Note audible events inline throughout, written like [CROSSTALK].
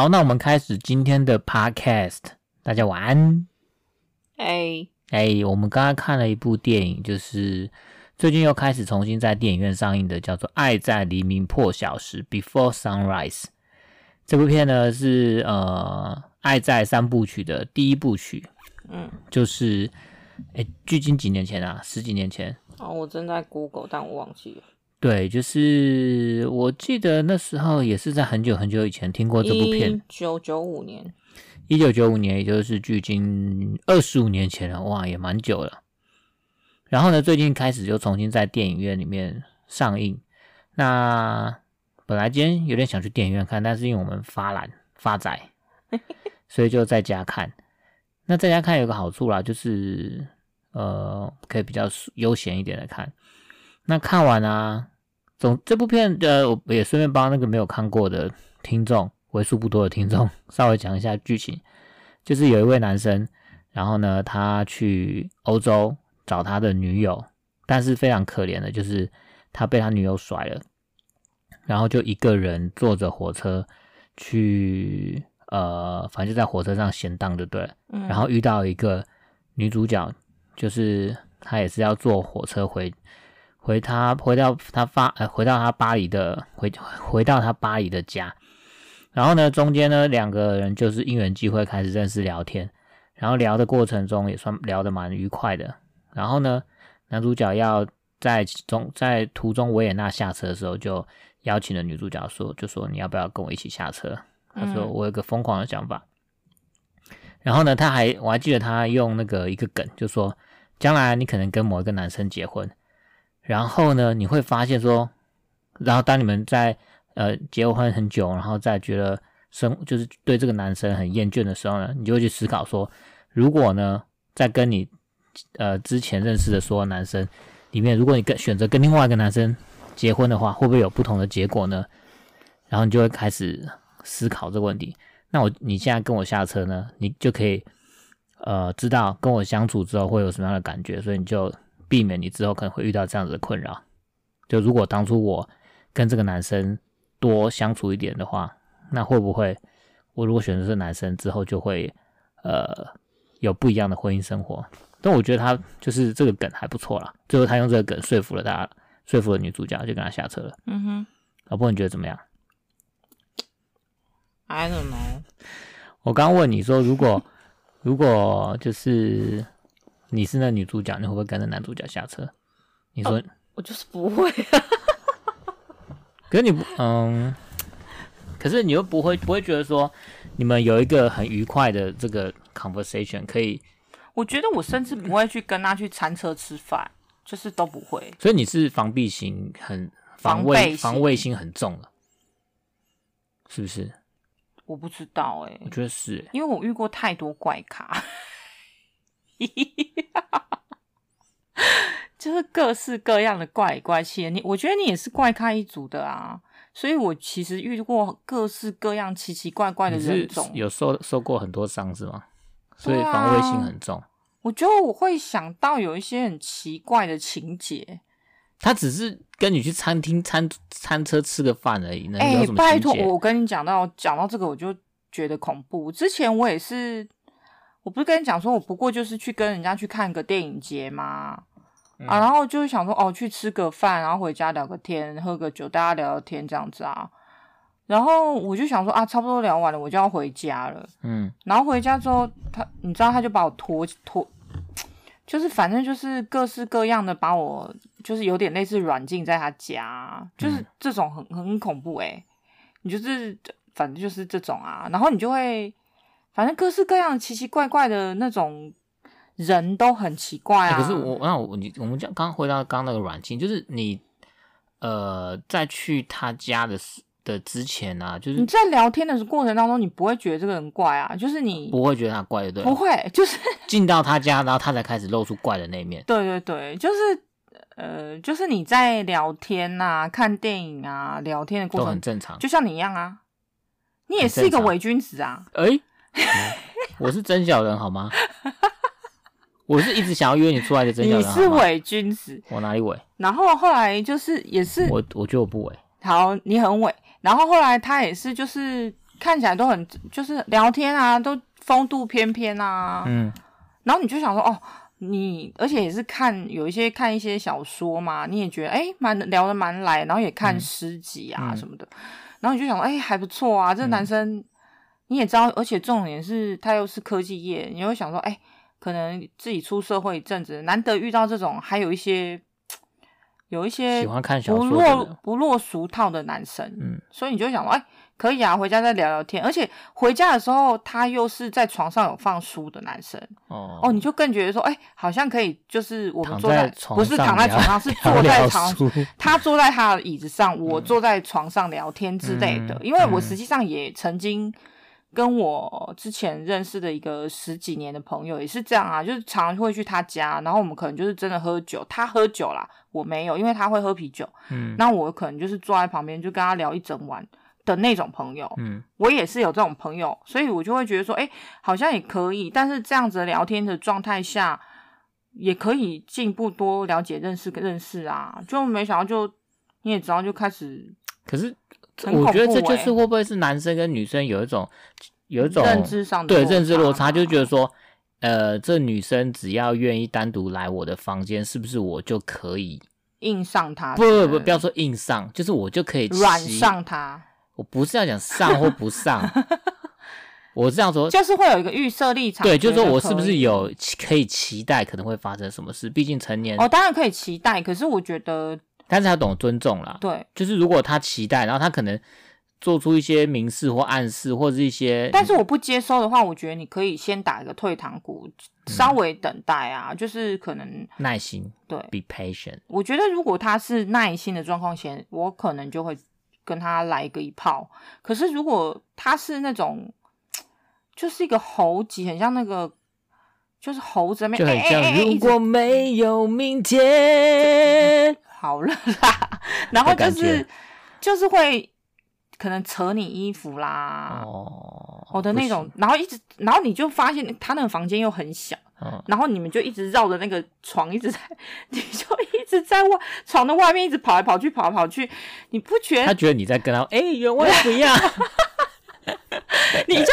好，那我们开始今天的 podcast。大家晚安。哎哎，我们刚刚看了一部电影，就是最近又开始重新在电影院上映的，叫做《爱在黎明破晓时》（Before Sunrise）。这部片呢是呃《爱在三部曲》的第一部曲。嗯，就是哎，距今几年前啊，十几年前。哦，我正在 Google，但我忘记了。对，就是我记得那时候也是在很久很久以前听过这部片，一九九五年，一九九五年，也就是距今二十五年前了，哇，也蛮久了。然后呢，最近开始就重新在电影院里面上映。那本来今天有点想去电影院看，但是因为我们发懒发宅，[LAUGHS] 所以就在家看。那在家看有个好处啦，就是呃，可以比较悠闲一点的看。那看完啊，总这部片呃，我也顺便帮那个没有看过的听众，为数不多的听众，[LAUGHS] 稍微讲一下剧情。就是有一位男生，然后呢，他去欧洲找他的女友，但是非常可怜的，就是他被他女友甩了，然后就一个人坐着火车去，呃，反正就在火车上闲荡，就对了。嗯。然后遇到一个女主角，就是他也是要坐火车回。回他回到他发呃回到他巴黎的回回到他巴黎的家，然后呢，中间呢两个人就是因缘际会开始认识聊天，然后聊的过程中也算聊得蛮愉快的。然后呢，男主角要在中在途中维也纳下车的时候，就邀请了女主角说，就说你要不要跟我一起下车？他说我有个疯狂的想法。嗯、然后呢，他还我还记得他用那个一个梗，就说将来你可能跟某一个男生结婚。然后呢，你会发现说，然后当你们在呃结婚很久，然后再觉得生就是对这个男生很厌倦的时候呢，你就会去思考说，如果呢，在跟你呃之前认识的所有男生里面，如果你跟选择跟另外一个男生结婚的话，会不会有不同的结果呢？然后你就会开始思考这个问题。那我你现在跟我下车呢，你就可以呃知道跟我相处之后会有什么样的感觉，所以你就。避免你之后可能会遇到这样子的困扰。就如果当初我跟这个男生多相处一点的话，那会不会我如果选择这个男生之后就会呃有不一样的婚姻生活？但我觉得他就是这个梗还不错啦。最后他用这个梗说服了大家，说服了女主角，就跟他下车了。嗯哼，老婆你觉得怎么样？I don't know。我刚问你说，如果如果就是。你是那女主角，你会不会跟着男主角下车？你说、哦、我就是不会、啊。[LAUGHS] 可是你不，嗯，可是你又不会不会觉得说你们有一个很愉快的这个 conversation 可以？我觉得我甚至不会去跟他去餐车吃饭，就是都不会。所以你是防备心很防卫防卫心很重了，是不是？我不知道哎、欸，我觉得是、欸，因为我遇过太多怪咖。[LAUGHS] 就是各式各样的怪怪气的，你我觉得你也是怪咖一族的啊，所以我其实遇过各式各样奇奇怪怪的人种，有受受过很多伤是吗？所以防卫性很重。啊，我觉得我会想到有一些很奇怪的情节，他只是跟你去餐厅餐餐车吃个饭而已。哎、欸，拜托，我跟你讲到讲到这个，我就觉得恐怖。之前我也是。我不是跟你讲说，我不过就是去跟人家去看个电影节嘛，嗯、啊，然后就是想说，哦，去吃个饭，然后回家聊个天，喝个酒，大家聊聊天这样子啊。然后我就想说，啊，差不多聊完了，我就要回家了。嗯，然后回家之后，他，你知道，他就把我拖拖，就是反正就是各式各样的把我，就是有点类似软禁在他家，就是这种很很恐怖诶、欸。你就是反正就是这种啊，然后你就会。反正各式各样奇奇怪怪的那种人都很奇怪啊。欸、可是我那我你我们讲刚刚回到刚刚那个软禁，就是你呃在去他家的的之前啊，就是你在聊天的过程当中，你不会觉得这个人怪啊，就是你不会觉得他怪的，对不会，就是 [LAUGHS] 进到他家，然后他才开始露出怪的那一面。对对对，就是呃，就是你在聊天啊、看电影啊、聊天的过程都很正常，就像你一样啊，你也是一个伪君子啊，哎。我是真小人好吗？[LAUGHS] 我是一直想要约你出来的真小人。你是伪君子，我哪里伪？然后后来就是也是我，我觉得我不伪。好，你很伪。然后后来他也是就是看起来都很就是聊天啊，都风度翩翩啊，嗯，然后你就想说，哦，你而且也是看有一些看一些小说嘛，你也觉得哎，蛮聊得蛮来，然后也看诗集啊什么的，嗯、然后你就想说，哎，还不错啊，这男生、嗯、你也知道，而且重点是他又是科技业，你会想说，哎，可能自己出社会一阵子，难得遇到这种，还有一些。有一些不落不落俗套的男生，嗯，所以你就想说，哎，可以啊，回家再聊聊天。而且回家的时候，他又是在床上有放书的男生，哦，哦，你就更觉得说，哎，好像可以，就是我们坐在，在不是躺在床上，[LAUGHS] 是坐在床，他坐在他的椅子上，我坐在床上聊天之类的。嗯、因为我实际上也曾经。跟我之前认识的一个十几年的朋友也是这样啊，就是常常会去他家，然后我们可能就是真的喝酒，他喝酒啦，我没有，因为他会喝啤酒，嗯，那我可能就是坐在旁边就跟他聊一整晚的那种朋友，嗯，我也是有这种朋友，所以我就会觉得说，哎，好像也可以，但是这样子聊天的状态下，也可以进一步多了解认识认识啊，就没想到就你也知道就开始，可是。我觉得这就是会不会是男生跟女生有一种有一种认知上对认知落差，就觉得说，呃，这女生只要愿意单独来我的房间，是不是我就可以硬上她？不不不，不要说硬上，就是我就可以软上她。我不是要讲上或不上，[LAUGHS] 我是这样说，就是会有一个预设立场。对，就是说我是不是有可以期待可能会发生什么事？毕竟成年，哦，当然可以期待，可是我觉得。但是他懂得尊重啦，对，就是如果他期待，然后他可能做出一些明示或暗示，或者是一些，但是我不接收的话，我觉得你可以先打一个退堂鼓，稍微等待啊，嗯、就是可能耐心，对，be patient。我觉得如果他是耐心的状况下，我可能就会跟他来一个一炮。可是如果他是那种，就是一个猴急，很像那个。就是猴子，就很像如果没有明天，好了啦。然后就是就是会可能扯你衣服啦，哦，我的那种，然后一直，然后你就发现他那个房间又很小，嗯，然后你们就一直绕着那个床，一直在，[LAUGHS] 你就一直在外床的外面一直跑来跑去，跑来跑去，你不觉得？他觉得你在跟他，哎，原味不一样。[LAUGHS] [LAUGHS] 你就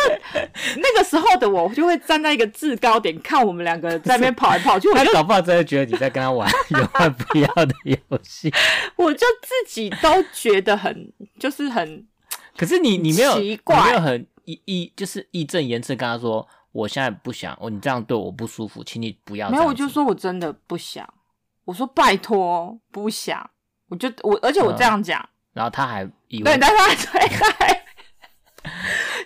那个时候的我，就会站在一个制高点看我们两个在那边跑来跑去。[LAUGHS] 我就搞不好真的觉得你在跟他玩有关不要的游戏。我就自己都觉得很，就是很。[LAUGHS] 可是你你没有奇怪，没有很义义，就是义正言辞跟他说，我现在不想，哦，你这样对我不舒服，请你不要。没有，我就说我真的不想。我说拜托，不想。我就我，而且我这样讲，嗯，然后他还以为对，但他还。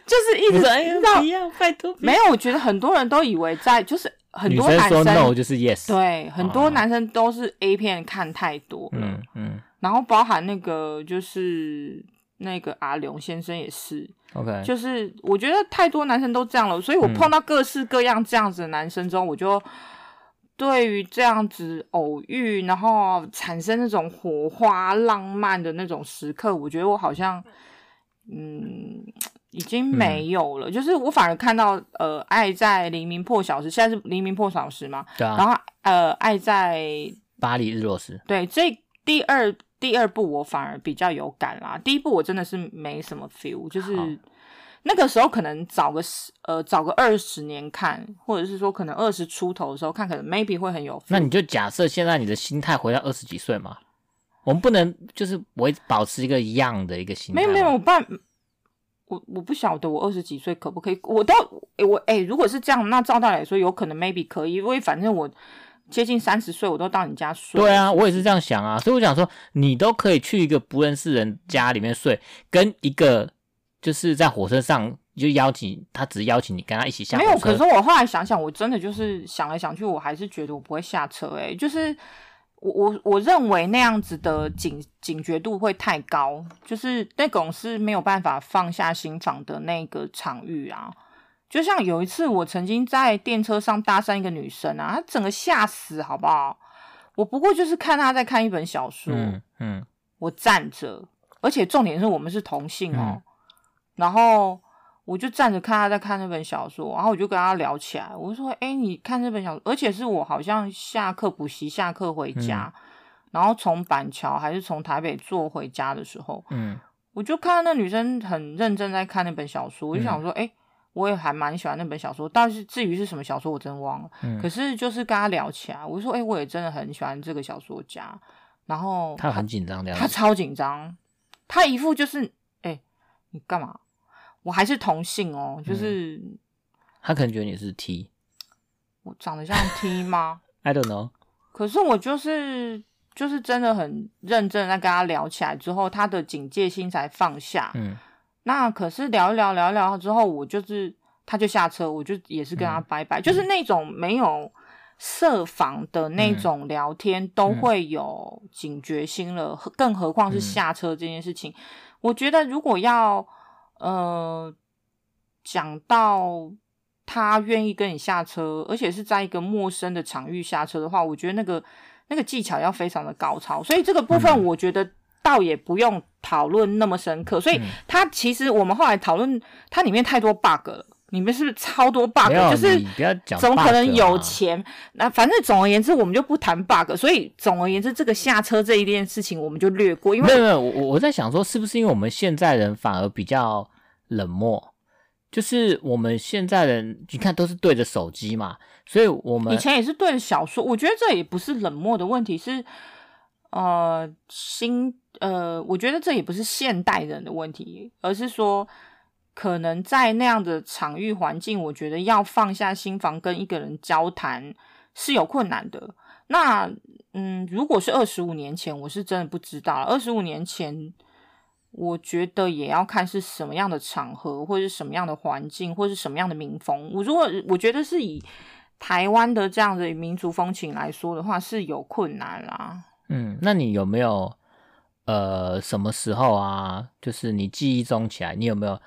就是一直知道不要拜托，没有。我觉得很多人都以为在，就是很多男生，生说 no 就是 yes，对，很多男生都是 A 片看太多了，嗯嗯。然后包含那个就是那个阿龙先生也是，OK，就是我觉得太多男生都这样了，所以我碰到各式各样这样子的男生中，嗯、我就对于这样子偶遇，然后产生那种火花、浪漫的那种时刻，我觉得我好像。嗯，已经没有了。嗯、就是我反而看到，呃，爱在黎明破晓时，现在是黎明破晓时嘛。对啊。然后，呃，爱在巴黎日落时。对，这第二第二部我反而比较有感啦。第一部我真的是没什么 feel，就是那个时候可能找个十呃找个二十年看，或者是说可能二十出头的时候看，可能 maybe 会很有。那你就假设现在你的心态回到二十几岁嘛。我们不能就是我会保持一个一样的一个心态。没有没有，我爸，我我不晓得我二十几岁可不可以。我都我哎、欸，如果是这样，那照道理来说，有可能 maybe 可以，因为反正我接近三十岁，我都到你家睡。对啊，我也是这样想啊。所以我想说，你都可以去一个不认识人家里面睡，跟一个就是在火车上就邀请他，只邀请你跟他一起下。没有，可是我后来想想，我真的就是想来想去，我还是觉得我不会下车、欸。哎，就是。我我我认为那样子的警警觉度会太高，就是那种是没有办法放下心房的那个场域啊。就像有一次，我曾经在电车上搭讪一个女生啊，她整个吓死，好不好？我不过就是看她在看一本小说，嗯，嗯，我站着，而且重点是我们是同性哦，嗯，然后。我就站着看他在看那本小说，然后我就跟他聊起来。我说：“哎，你看这本小说，而且是我好像下课补习下课回家，嗯、然后从板桥还是从台北坐回家的时候，嗯，我就看到那女生很认真在看那本小说，我就想说，哎、嗯欸，我也还蛮喜欢那本小说，但是至于是什么小说，我真忘了。嗯、可是就是跟他聊起来，我说，哎、欸，我也真的很喜欢这个小说家。然后他很紧张的样子，他超紧张，他一副就是，哎、欸，你干嘛？我还是同性哦，就是、嗯、他可能觉得你是 T，我长得像 T 吗？[LAUGHS] I don't know。可是我就是就是真的很认真的在跟他聊起来之后，他的警戒心才放下。嗯，那可是聊一聊聊一聊之后，我就是他就下车，我就也是跟他拜拜，嗯、就是那种没有设防的那种聊天，嗯、都会有警觉心了，嗯、更何况是下车这件事情。嗯、我觉得如果要呃讲到。他愿意跟你下车，而且是在一个陌生的场域下车的话，我觉得那个那个技巧要非常的高超，所以这个部分我觉得倒也不用讨论那么深刻。嗯、所以他其实我们后来讨论，它里面太多 bug 了，里面是不是超多 bug？就是不要讲，怎么可能有钱？那反正总而言之，我们就不谈 bug。所以总而言之，这个下车这一件事情，我们就略过。因为没有没有，我我在想说，是不是因为我们现在人反而比较冷漠？就是我们现在人，你看都是对着手机嘛，所以我们以前也是对着小说。我觉得这也不是冷漠的问题，是呃新呃，我觉得这也不是现代人的问题，而是说可能在那样的场域环境，我觉得要放下心防跟一个人交谈是有困难的。那嗯，如果是二十五年前，我是真的不知道。二十五年前。我觉得也要看是什么样的场合，或是什么样的环境，或是什么样的民风。我如果我觉得是以台湾的这样的民族风情来说的话，是有困难啦。嗯，那你有没有呃什么时候啊？就是你记忆中起来，你有没有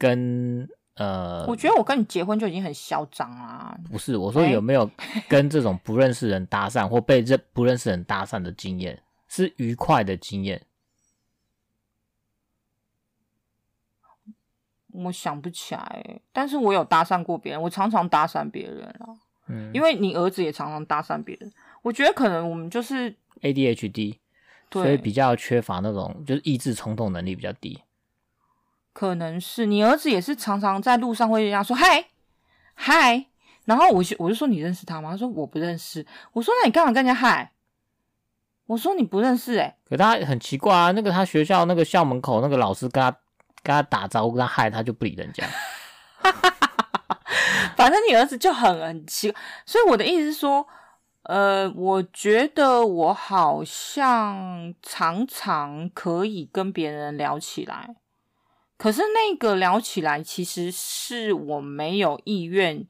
跟呃？我觉得我跟你结婚就已经很嚣张啦。不是，我说有没有跟这种不认识人搭讪，或被认不认识人搭讪的经验，是愉快的经验？我想不起来，但是我有搭讪过别人，我常常搭讪别人啊。嗯，因为你儿子也常常搭讪别人，我觉得可能我们就是 ADHD，对，所以比较缺乏那种就是抑制冲动能力比较低。可能是你儿子也是常常在路上会这样说嗨嗨，然后我就我就说你认识他吗？他说我不认识。我说那你干嘛跟人家嗨？我说你不认识哎、欸。可他很奇怪啊，那个他学校那个校门口那个老师跟他。跟他打招呼，跟他嗨，他就不理人家。[LAUGHS] [LAUGHS] 反正你儿子就很很奇怪，所以我的意思是说，呃，我觉得我好像常常可以跟别人聊起来，可是那个聊起来其实是我没有意愿，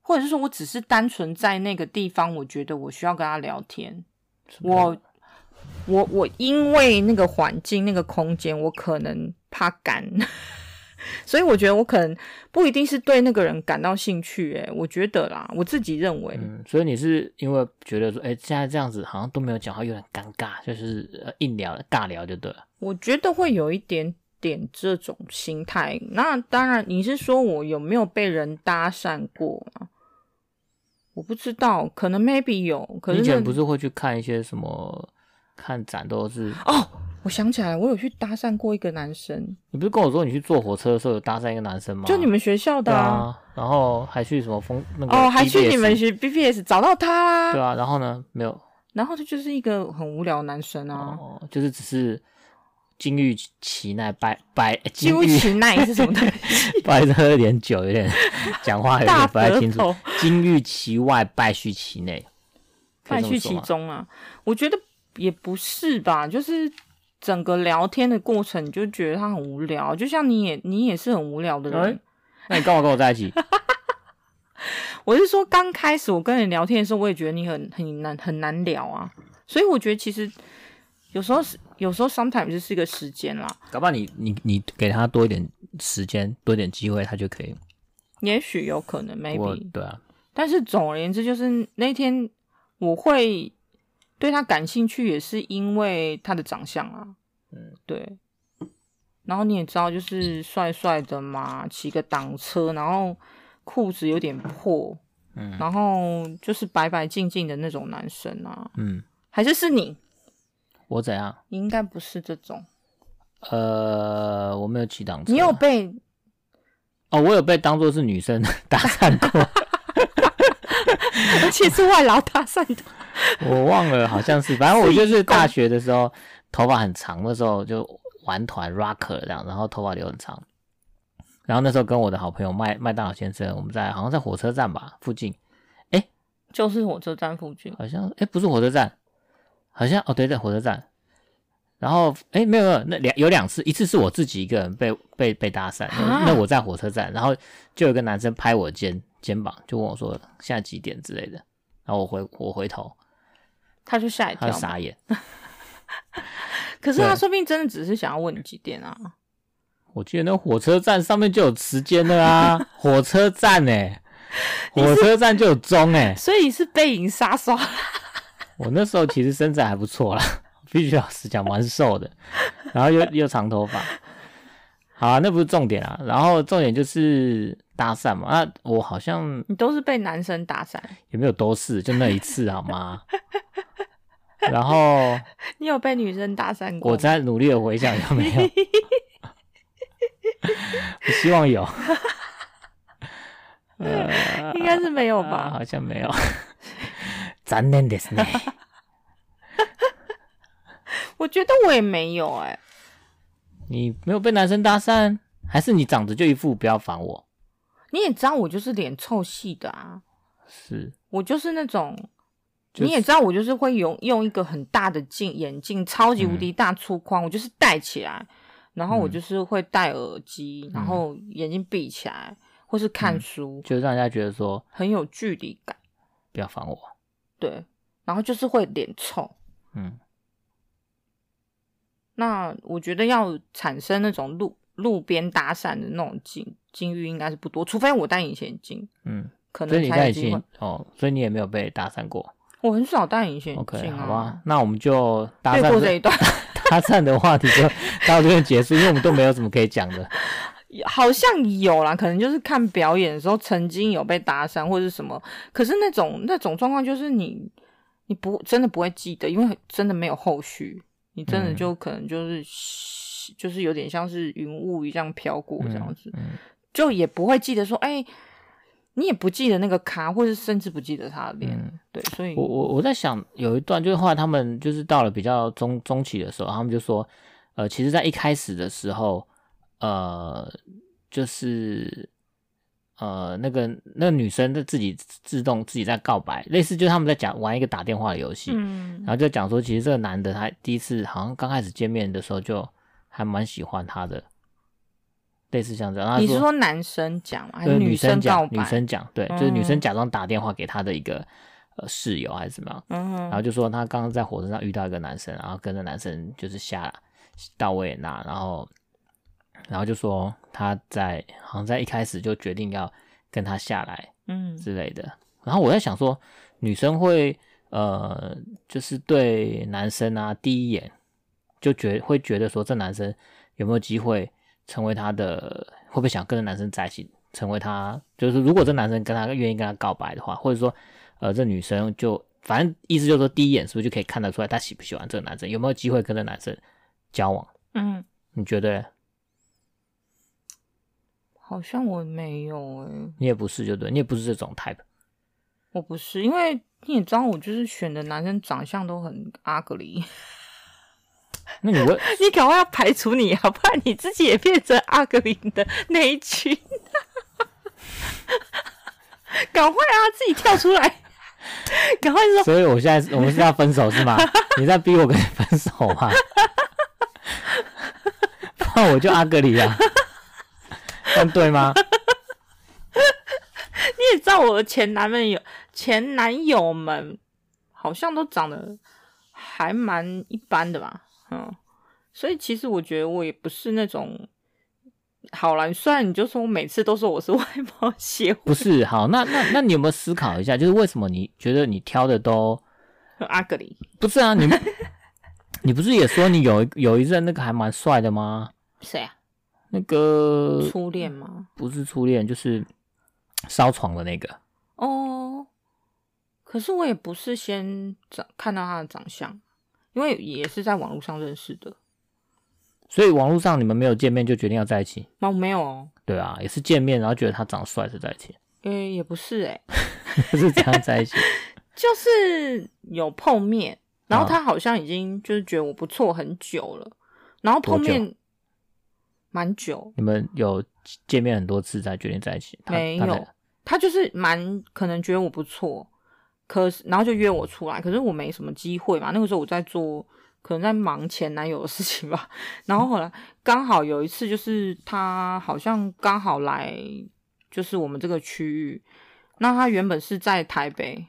或者是说我只是单纯在那个地方，我觉得我需要跟他聊天。我我我因为那个环境、那个空间，我可能。怕干，所以我觉得我可能不一定是对那个人感到兴趣，欸，诶，我觉得啦，我自己认为。嗯，所以你是因为觉得说，哎，欸，现在这样子好像都没有讲话，有点尴尬，就是硬聊、尬聊就对了。我觉得会有一点点这种心态。那当然，你是说我有没有被人搭讪过吗？我不知道，可能 maybe 有。可是你以前不是会去看一些什么看展，都是哦。我想起来，我有去搭讪过一个男生。你不是跟我说你去坐火车的时候有搭讪一个男生吗？就你们学校的啊。啊然后还去什么风那个哦，还去你们学 BPS 找到他啦。对啊，然后呢？没有。然后他就是一个很无聊的男生啊。哦，就是只是金玉其外败败。金玉其奈是什么东西？[LAUGHS] 不好意思，喝了点酒，有点讲话有点不太清楚。金玉其外，败絮其内。败絮其中啊？我觉得也不是吧，就是。整个聊天的过程，你就觉得他很无聊，就像你也你也是很无聊的人。欸、那你干嘛跟我在一起？[LAUGHS] 我是说，刚开始我跟你聊天的时候，我也觉得你很很难很难聊啊。所以我觉得其实有时候是有时候 sometimes 就是一个时间啦。搞不好你你你给他多一点时间，多一点机会，他就可以。也许有可能，maybe 对啊。但是总而言之，就是那天我会。对他感兴趣也是因为他的长相啊，嗯，对。然后你也知道，就是帅帅的嘛，骑个挡车，然后裤子有点破，嗯，然后就是白白净净的那种男生啊，嗯，还是是你？我怎样？你应该不是这种，呃，我没有骑档车。你有被？哦，我有被当做是女生 [LAUGHS] 搭讪过，[LAUGHS] 而且是外劳搭讪的。我忘了，好像是，反正我就是大学的时候，头发很长，的时候就玩团 rocker 这样，然后头发留很长。然后那时候跟我的好朋友麦麦当劳先生，我们在好像在火车站吧附近，哎，就是火车站附近，好像哎不是火车站，好像哦对，在火车站。然后哎没有没有，那两有两次，一次是我自己一个人被被被搭讪，那，我在火车站，然后就有一个男生拍我肩肩膀，就问我说现在几点之类的，然后我回我回头，他就吓一跳，他傻眼。[LAUGHS] 可是他说不定真的只是想要问你几点啊？我记得那火车站上面就有时间的啊，[LAUGHS] 火车站哎、欸，火车站就有钟哎、欸，所以是背影杀手。我那时候其实身材还不错啦。必须老实讲，蛮瘦的，然后又又长头发。好啊，那不是重点啊。然后重点就是搭讪嘛。啊我好像你都是被男生搭讪，有没有都是？就那一次好吗？[LAUGHS] 然后 [LAUGHS] 你有被女生搭讪过？我在努力的回想有没有。我希望有。[LAUGHS] 呃，应该是没有吧？呃、好像没有。残念ですね。[LAUGHS] 我觉得我也没有哎、欸，你没有被男生搭讪，还是你长得就一副不要烦我？你也知道我就是脸臭系的啊，是我就是那种，就是、你也知道我就是会用用一个很大的镜眼镜，超级无敌大粗框，嗯、我就是戴起来，然后我就是会戴耳机，嗯、然后眼睛闭起来，或是看书，嗯、就让人家觉得说很有距离感，不要烦我。 对，然后就是会脸臭，嗯。那我觉得要产生那种路路边搭讪的那种境境遇应该是不多，除非我戴隐形眼镜，嗯，可能才有机会哦。所以你也没有被搭讪过？我很少戴隐形眼镜、啊。OK，好吧，那我们就搭讪这一段 [LAUGHS] 搭讪的话题就到这边结束，因为我们都没有什么可以讲的。好像有啦，可能就是看表演的时候曾经有被搭讪或者是什么，可是那种那种状况就是你你不真的不会记得，因为真的没有后续。你真的就可能就是、嗯、就是有点像是云雾一样飘过这样子，嗯嗯、就也不会记得说，哎、欸，你也不记得那个咖，或是甚至不记得他的脸，嗯、对，所以，我我我在想，有一段就是后来他们就是到了比较中中期的时候，他们就说，呃，其实在一开始的时候，呃，就是。呃，那个那个女生在自己自动自己在告白，类似就是他们在讲玩一个打电话的游戏，嗯，然后就讲说，其实这个男的他第一次好像刚开始见面的时候就还蛮喜欢她的，类似像这样。你是说男生讲吗？还是女生讲？女生讲，对，就是女生假装打电话给他的一个呃室友还是怎么样，嗯，然后就说他刚刚在火车上遇到一个男生，然后跟着男生就是下到维也纳，然后。然后就说他在好像在一开始就决定要跟他下来，嗯之类的。嗯、然后我在想说，女生会呃，就是对男生啊，第一眼就觉会觉得说，这男生有没有机会成为他的，会不会想跟这男生在一起，成为他？就是如果这男生跟他愿意跟他告白的话，或者说呃，这女生就反正意思就是说，第一眼是不是就可以看得出来他喜不喜欢这个男生，有没有机会跟这男生交往？嗯，你觉得？好像我没有哎、欸，你也不是就对，你也不是这种 type。我不是，因为你也知道，我就是选的男生长相都很 ugly。[LAUGHS] 那你问，你赶快要排除你，好不然你自己也变成 ugly 的那一群。赶快啊，自己跳出来，赶快说。所以我现在我们是要分手是吗？你在逼我跟你分手吗？[LAUGHS] 不然我就阿格里啊。对吗？[LAUGHS] 你也知道我的前男友、前男友们好像都长得还蛮一般的吧，嗯，所以其实我觉得我也不是那种好啦，虽然你就说我每次都说我是外貌协会，不是好，那那那你有没有思考一下，就是为什么你觉得你挑的都 [LAUGHS] 很 ugly？不是啊，你 [LAUGHS] 你不是也说你有有一任那个还蛮帅的吗？谁啊？那个初恋吗？不是初恋，就是烧床的那个。哦，可是我也不是先长看到他的长相，因为也是在网络上认识的，所以网络上你们没有见面就决定要在一起？哦，没有哦。对啊，也是见面，然后觉得他长帅才在一起。嗯、欸，也不是哎、欸，[LAUGHS] 是这样在一起，[LAUGHS] 就是有碰面，然后他好像已经就是觉得我不错很久了，然后碰面蛮久。你们有见面很多次才决定在一起？没有，他，他就是蛮可能觉得我不错，可是然后就约我出来，可是我没什么机会嘛。那个时候我在做，可能在忙前男友的事情吧。然后后来刚好有一次，就是他好像刚好来，就是我们这个区域。那他原本是在台北，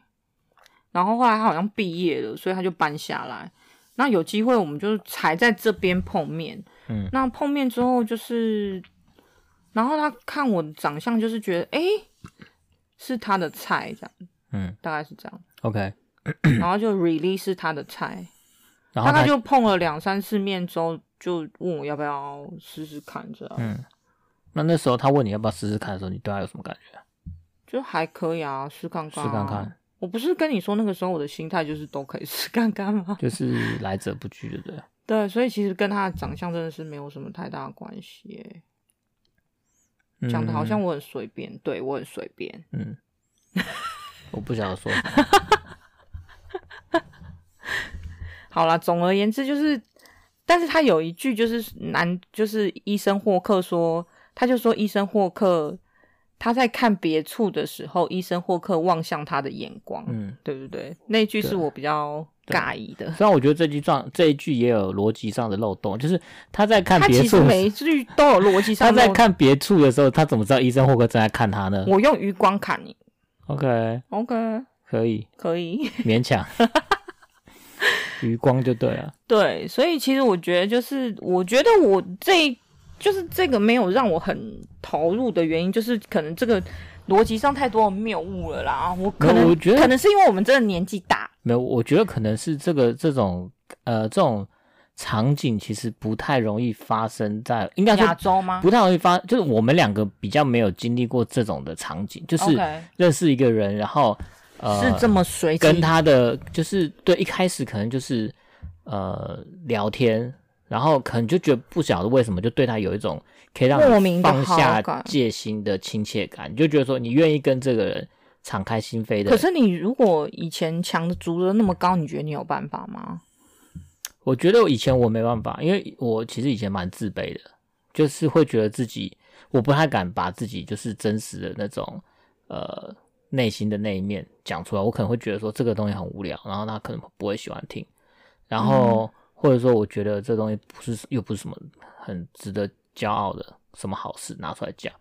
然后后来他好像毕业了，所以他就搬下来。那有机会我们就才在这边碰面。嗯，那碰面之后就是，然后他看我的长相，就是觉得哎、欸，是他的菜这样。嗯，大概是这样。OK，然后就 really 是他的菜。然后他就碰了两三次面之后，就问我要不要试试看这样。嗯，那那时候他问你要不要试试看的时候，你对他有什么感觉？就还可以啊，试看看。试看看。我不是跟你说那个时候我的心态就是都可以试看看吗？就是来者不拒，对不对？对，所以其实跟他的长相真的是没有什么太大的关系。讲的好像我很随便，嗯、对我很随便。嗯，我不晓得说。[LAUGHS] 好啦，总而言之就是，但是他有一句就是男，就是医生霍克说，他就说医生霍克。他在看别处的时候，医生霍克望向他的眼光，嗯，对不对？那一句是我比较尬意的。虽然我觉得这句状这一句也有逻辑上的漏洞，就是他在看别处，他其实每一句都有逻辑上。[LAUGHS] 他在看别处的时候，他怎么知道医生霍克正在看他呢？我用余光看你。OK，OK，可以，可以，勉强。[LAUGHS] 余光就对了。对，所以其实我觉得，就是我觉得我这。就是这个没有让我很投入的原因，就是可能这个逻辑上太多的谬误了啦。我可能我觉得可能是因为我们真的年纪大，没有，我觉得可能是这个这种呃这种场景其实不太容易发生在应该亚洲吗？不太容易发，就是我们两个比较没有经历过这种的场景，就是认识一个人，然后呃是这么随跟他的就是对一开始可能就是呃聊天。然后可能就觉得不晓得为什么，就对他有一种可以让你放下戒心的亲切感，你就觉得说你愿意跟这个人敞开心扉的。可是你如果以前墙的筑的那么高，你觉得你有办法吗？我觉得以前我没办法，因为我其实以前蛮自卑的，就是会觉得自己我不太敢把自己就是真实的那种呃内心的那一面讲出来，我可能会觉得说这个东西很无聊，然后他可能不会喜欢听，然后。嗯或者说，我觉得这东西不是，又不是什么很值得骄傲的什么好事拿出来讲，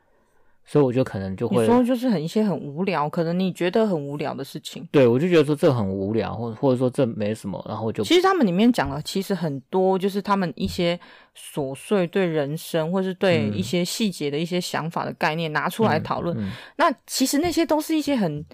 所以我就可能就会你说就是很一些很无聊，可能你觉得很无聊的事情，对，我就觉得说这很无聊，或或者说这没什么，然后就其实他们里面讲了，其实很多就是他们一些琐碎对人生或是对一些细节的一些想法的概念拿出来讨论，嗯嗯、那其实那些都是一些很。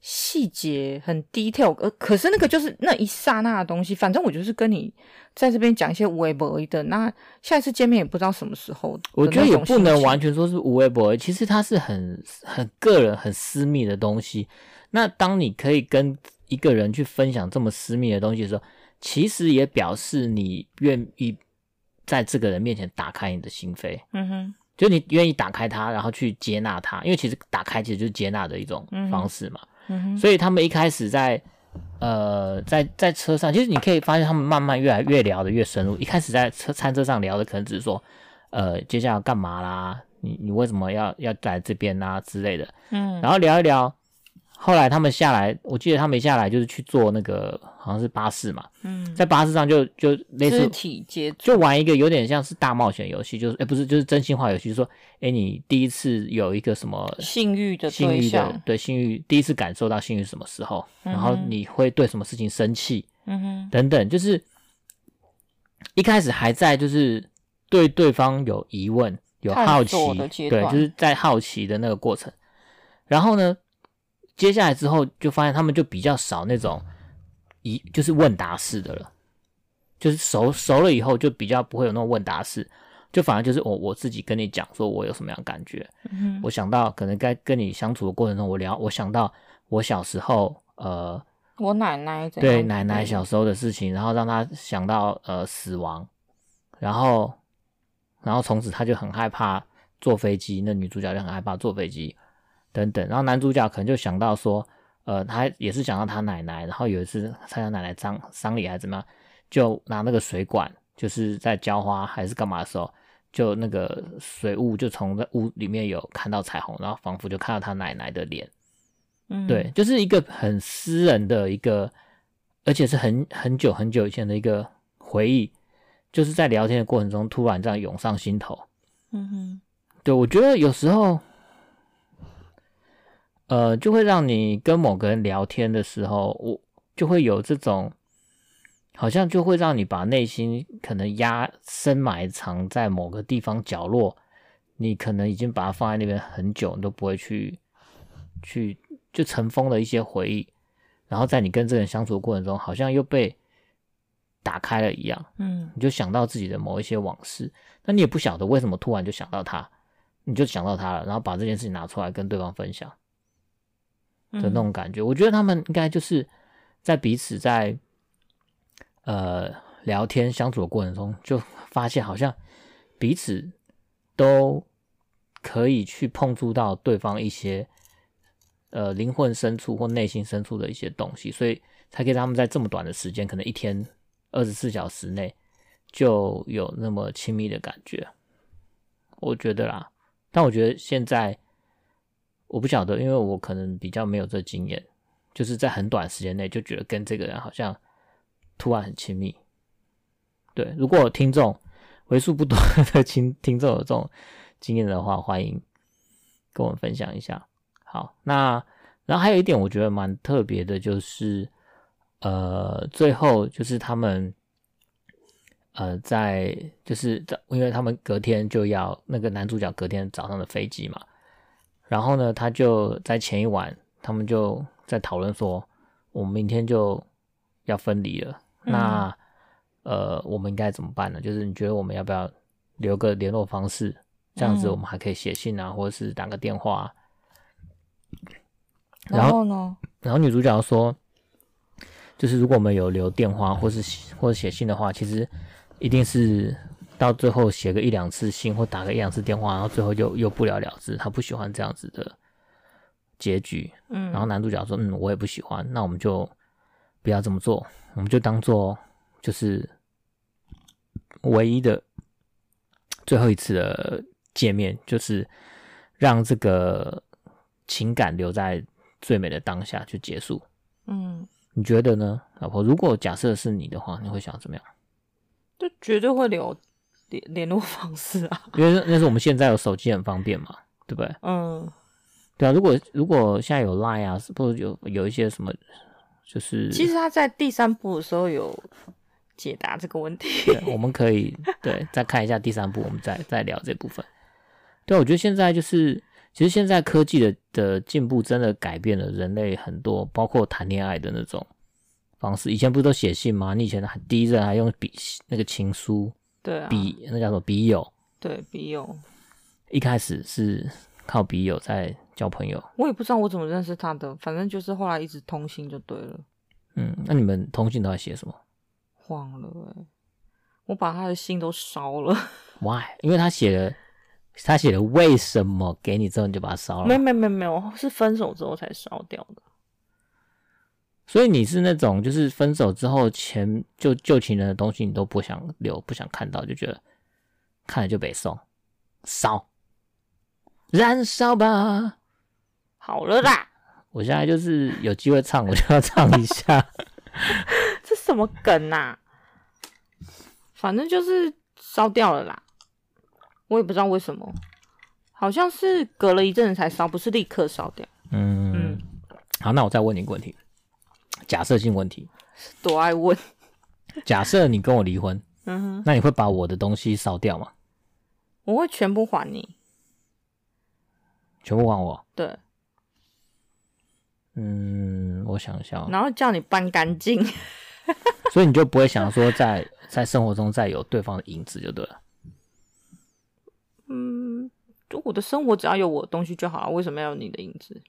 细节很 detail，呃，可是那个就是那一刹那的东西。反正我就是跟你在这边讲一些无微不微的。那下一次见面也不知道什么时候。我觉得也不能完全说是无微不微，其实它是很很个人、很私密的东西。那当你可以跟一个人去分享这么私密的东西的时候，其实也表示你愿意在这个人面前打开你的心扉。嗯哼，就你愿意打开他，然后去接纳他，因为其实打开其实就是接纳的一种方式嘛。嗯所以他们一开始在，呃，在在车上，其实你可以发现他们慢慢越来越聊得越深入。一开始在车餐车上聊的可能只是说，呃，接下来要干嘛啦？你你为什么要要来这边啊之类的。嗯，然后聊一聊。后来他们下来，我记得他们下来就是去坐那个好像是巴士嘛，嗯，在巴士上就就类似肢体接触，就玩一个有点像是大冒险游戏，就是哎、欸、不是就是真心话游戏，就是说哎、欸、你第一次有一个什么性欲的性欲的对性欲第一次感受到性欲什么时候，嗯、然后你会对什么事情生气，嗯哼，等等，就是一开始还在就是对对方有疑问有好奇，对，就是在好奇的那个过程，然后呢？接下来之后就发现他们就比较少那种一就是问答式的了，就是熟熟了以后就比较不会有那种问答式，就反而就是我我自己跟你讲说我有什么样的感觉，嗯，我想到可能该跟你相处的过程中，我聊我想到我小时候呃，我奶奶对，对奶奶小时候的事情，然后让他想到呃死亡，然后然后从此他就很害怕坐飞机，那女主角就很害怕坐飞机等等，然后男主角可能就想到说，呃，他也是想到他奶奶，然后有一次参加奶奶丧丧礼还是怎么样，就拿那个水管，就是在浇花还是干嘛的时候，就那个水雾就从那屋里面有看到彩虹，然后仿佛就看到他奶奶的脸，嗯，对，就是一个很私人的一个，而且是很很久很久以前的一个回忆。就是在聊天的过程中，突然这样涌上心头。嗯哼，对，我觉得有时候，呃，就会让你跟某个人聊天的时候，我就会有这种，好像就会让你把内心可能压深埋藏在某个地方角落，你可能已经把它放在那边很久，你都不会去去就尘封了一些回忆，然后在你跟这个人相处的过程中，好像又被。打开了一样，嗯，你就想到自己的某一些往事，那你也不晓得为什么突然就想到他，你就想到他了，然后把这件事情拿出来跟对方分享的那种感觉，我觉得他们应该就是在彼此在呃聊天相处的过程中，就发现好像彼此都可以去碰触到对方一些呃灵魂深处或内心深处的一些东西，所以才可以让他们在这么短的时间，可能一天。二十四小时内就有那么亲密的感觉，我觉得啦。但我觉得现在我不晓得，因为我可能比较没有这经验，就是在很短时间内就觉得跟这个人好像突然很亲密。对，如果听众为数不多的听听众有这种经验的话，欢迎跟我们分享一下。好，那然后还有一点我觉得蛮特别的，就是。呃，最后就是他们，呃，在就是在，因为他们隔天就要那个男主角隔天早上的飞机嘛，然后呢，他就在前一晚，他们就在讨论说，我们明天就要分离了，嗯、那呃，我们应该怎么办呢？就是你觉得我们要不要留个联络方式，这样子我们还可以写信啊，嗯、或者是打个电话。然后，然后呢？然后女主角说。就是如果我们有留电话或是或者写信的话，其实一定是到最后写个一两次信或打个一两次电话，然后最后就又不了了之。他不喜欢这样子的结局。嗯，然后男主角说：“嗯，我也不喜欢。那我们就不要这么做，我们就当做就是唯一的最后一次的见面，就是让这个情感留在最美的当下去结束。”嗯。你觉得呢，老婆？如果假设是你的话，你会想怎么样？就绝对会留联联络方式啊，[LAUGHS] 因为那是我们现在有手机很方便嘛，对不对？嗯，对啊。如果如果现在有 Line 啊，是不是有有一些什么，就是其实他在第三部的时候有解答这个问题。对，我们可以对再看一下第三部，我们再再聊这部分。对，我觉得现在就是。其实现在科技的的进步真的改变了人类很多，包括谈恋爱的那种方式。以前不是都写信吗？你以前还第一任还用笔那个情书，对啊，笔那叫什么笔友？对，笔友。一开始是靠笔友在交朋友。我也不知道我怎么认识他的，反正就是后来一直通信就对了。嗯，那你们通信都在写什么？忘了哎、欸，我把他的信都烧了。Why？因为他写了。他写了为什么给你之后你就把它烧了？没没没没有，是分手之后才烧掉的。所以你是那种就是分手之后前就旧情人的东西你都不想留不想看到，就觉得看了就被送烧，燃烧吧，好了啦。我现在就是有机会唱，我就要唱一下。[LAUGHS] 这什么梗啊？反正就是烧掉了啦。我也不知道为什么，好像是隔了一阵子才烧，不是立刻烧掉。嗯嗯，好，那我再问你一个问题，假设性问题，多爱问。假设你跟我离婚，嗯哼，那你会把我的东西烧掉吗？我会全部还你，全部还我。对，嗯，我想一下，然后叫你搬干净，[LAUGHS] 所以你就不会想说在在生活中再有对方的影子就对了。嗯，就我的生活只要有我的东西就好了，为什么要有你的影子？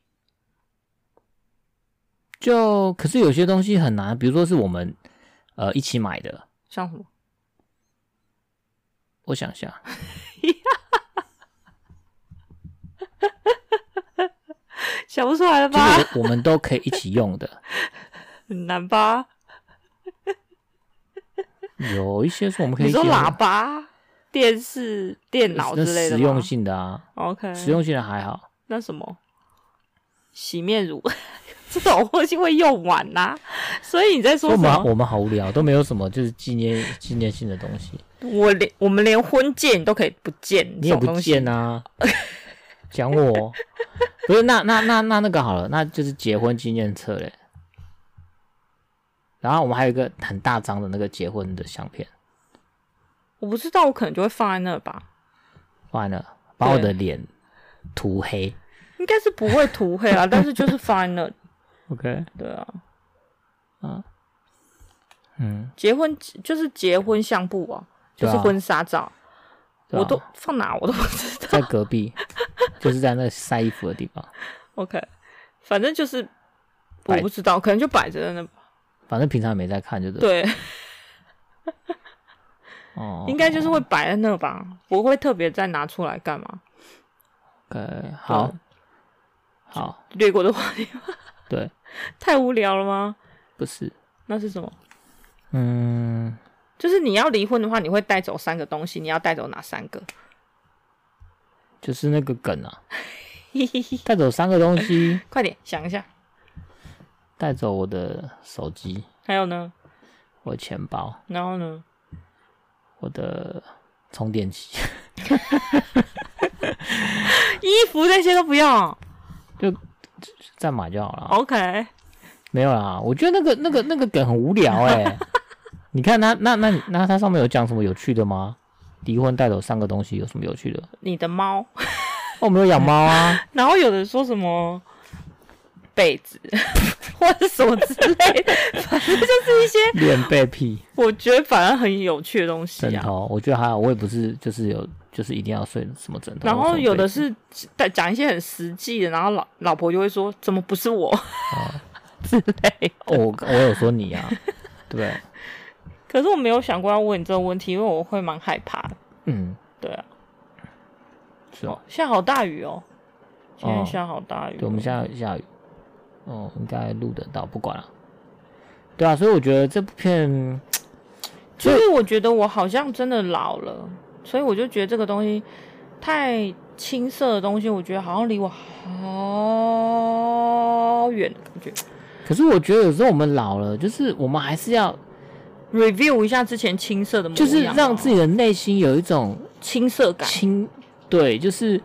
就可是有些东西很难，比如说是我们呃一起买的，像什么？我想想，[LAUGHS] 想不出来了吧？就是我们都可以一起用的，[LAUGHS] 很难吧？[LAUGHS] 有一些是我们可以你说喇叭、电视、电脑之类的实用性的啊，OK，实用性的还好。那什么洗面乳这种东西会用完呐、啊，[LAUGHS] 所以你在说什么？我们我们好无聊，都没有什么就是纪念纪念性的东西。我连我们连婚戒你都可以不见，你也不见啊？讲我 [LAUGHS] 不是那那那那那个好了，那就是结婚纪念册嘞。然后我们还有一个很大张的那个结婚的相片，我不知道，我可能就会放在那吧，放在那，把我的脸涂黑。应该是不会涂黑啊，但是就是放在那。OK，对啊，啊，嗯，结婚就是结婚相簿啊，就是婚纱照，啊、我都放哪我都不知道，在隔壁，就是在那晒衣服的地方。OK，反正就是我不知道，可能就摆着在那。反正平常也没在看，就对。对，哦，应该就是会摆在那吧，不会特别再拿出来干嘛。OK，好，好，略过的话题。[LAUGHS] 对，[LAUGHS] 太无聊了吗？不是，那是什么？嗯，就是你要离婚的话，你会带走三个东西，你要带走哪三个？就是那个梗啊，[LAUGHS] 带走三个东西，快点想一下。带走我的手机，还有呢？我的钱包，然后呢？我的充电器，[LAUGHS] 衣服那些都不要，就再买就好了。OK，没有啦，我觉得那个那个那个梗很无聊哎、欸。[LAUGHS] 你看他那那那他上面有讲什么有趣的吗？离婚带走三个东西有什么有趣的？你的猫，我没有养猫啊。[LAUGHS] 然后有人说什么被子 [LAUGHS] 或者什么之类的，反正就是一些脸被屁。我觉得反而很有趣的东西啊。枕头，我觉得还好，我也不是就是有就是一定要睡什么枕头。然后有的是在讲一些很实际的，然后老老婆就会说怎么不是我、哦、之类。我我有说你啊，对。[LAUGHS] 可是我没有想过要问你这个问题，因为我会蛮害怕的。嗯，对啊，是哦。下好大雨哦，今天下好大雨、哦哦。对，我们现在下雨。哦，应该录得到，不管了。对啊，所以我觉得这部片，[TSK] 就是我觉得我好像真的老了，所以我就觉得这个东西太青涩的东西，我觉得好像离我好远的感觉。可是我觉得有时候我们老了，就是我们还是要。review 一下之前青涩的模样，就是让自己的内心有一种青涩感，青对，就是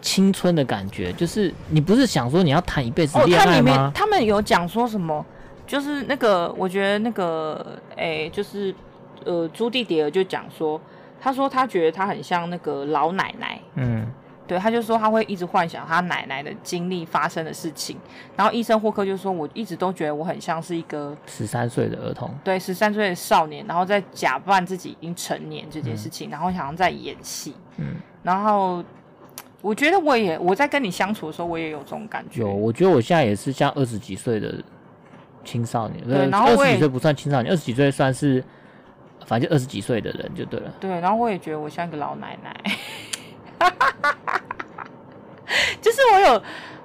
青春的感觉。就是你不是想说你要谈一辈子恋爱吗？哦、他们有讲说什么？就是那个，我觉得那个，哎、欸，就是呃，朱蒂蝶儿就讲说，他说他觉得他很像那个老奶奶，嗯。对，他就说他会一直幻想他奶奶的经历发生的事情，然后医生霍克就说，我一直都觉得我很像是一个十三岁的儿童，对，十三岁的少年，然后在假扮自己已经成年这件事情，嗯、然后想要在演戏，嗯，然后我觉得我也我在跟你相处的时候，我也有这种感觉，有，我觉得我现在也是像二十几岁的青少年，对，然后二十几岁不算青少年，二十几岁算是反正就二十几岁的人就对了，对，然后我也觉得我像一个老奶奶。[LAUGHS] 就是我有，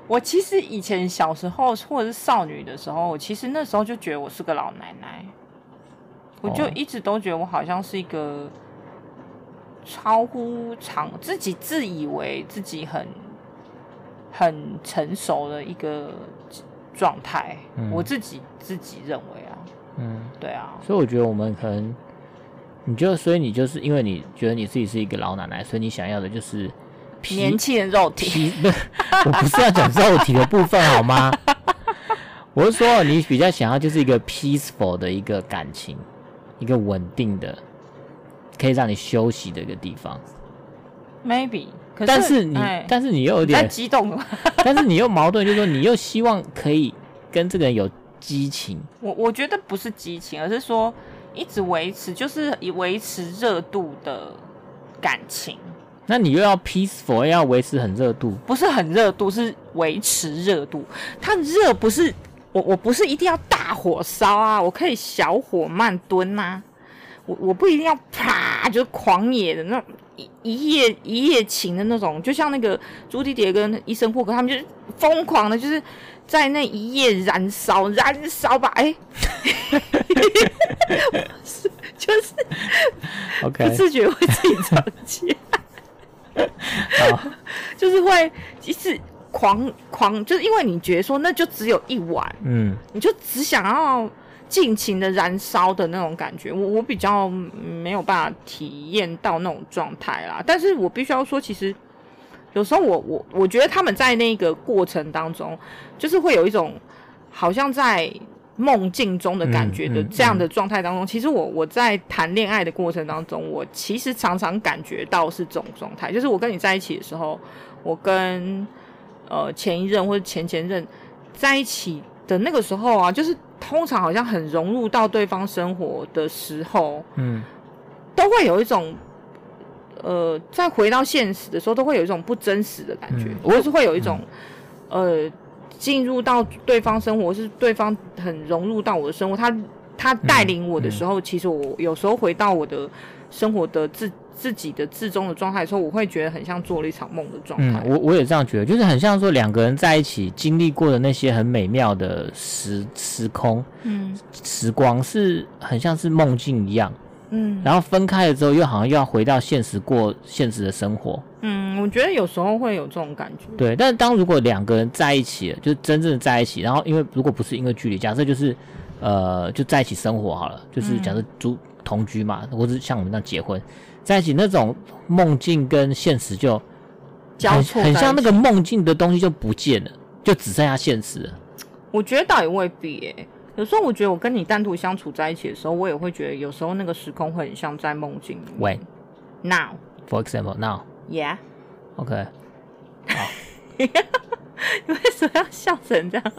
我其实以前小时候或者是少女的时候，我其实那时候就觉得我是个老奶奶，我就一直都觉得我好像是一个超乎常自己自以为自己很很成熟的一个状态，嗯，我自己自己认为啊，嗯，对啊，所以我觉得我们可能，你就所以你就是因为你觉得你自己是一个老奶奶，所以你想要的就是。年轻人肉体，不是，我不是要讲肉体的部分好吗？[LAUGHS] 我是说，你比较想要就是一个 peaceful 的一个感情，一个稳定的，可以让你休息的一个地方。Maybe，可是但是你，但是你又有点激动了，但是你又矛盾，就是说你又希望可以跟这个人有激情。我我觉得不是激情，而是说一直维持，就是以维持热度的感情。那你又要 peaceful，要维持很热度，不是很热度，是维持热度。它热不是我，我不是一定要大火烧啊，我可以小火慢炖呐、我我不一定要啪就是狂野的那一一夜一夜情的那种，就像那个朱迪迪跟伊森霍格他们就是疯狂的，就是在那一夜燃烧燃烧吧，哎、欸，是就是，OK，不自觉会自己着急，好，就是会一直狂狂，就是因为你觉得说那就只有一晚，嗯，你就只想要。尽情的燃烧的那种感觉，我我比较没有办法体验到那种状态啦。但是我必须要说，其实有时候我我我觉得他们在那个过程当中，就是会有一种好像在梦境中的感觉的这样的状态当中。嗯嗯嗯、其实我我在谈恋爱的过程当中，我其实常常感觉到是这种状态，就是我跟你在一起的时候，我跟呃前一任或者前前任在一起的那个时候啊，就是。通常好像很融入到对方生活的时候，嗯，都会有一种，呃，再回到现实的时候，都会有一种不真实的感觉，或者、嗯、是会有一种，嗯、呃，进入到对方生活，是对方很融入到我的生活，他他带领我的时候，其实我有时候回到我的生活的自。自己的自中的状态的时候，我会觉得很像做了一场梦的状态。嗯，我我也这样觉得，就是很像说两个人在一起经历过的那些很美妙的时时空，嗯，时光是很像是梦境一样，嗯，然后分开了之后，又好像又要回到现实过现实的生活。嗯，我觉得有时候会有这种感觉。对，但是当如果两个人在一起了，就真正的在一起，然后因为如果不是因为距离，假设就是呃就在一起生活好了，就是假设租同居嘛，或者像我们那样结婚。在一起那种梦境跟现实就交错，很像那个梦境的东西就不见了，就只剩下现实了。我觉得倒也未必诶、欸，有时候我觉得我跟你单独相处在一起的时候，我也会觉得有时候那个时空会很像在梦境里面。When? Now，for example，now，yeah，OK，好，[LAUGHS] 你为什么要笑成这样？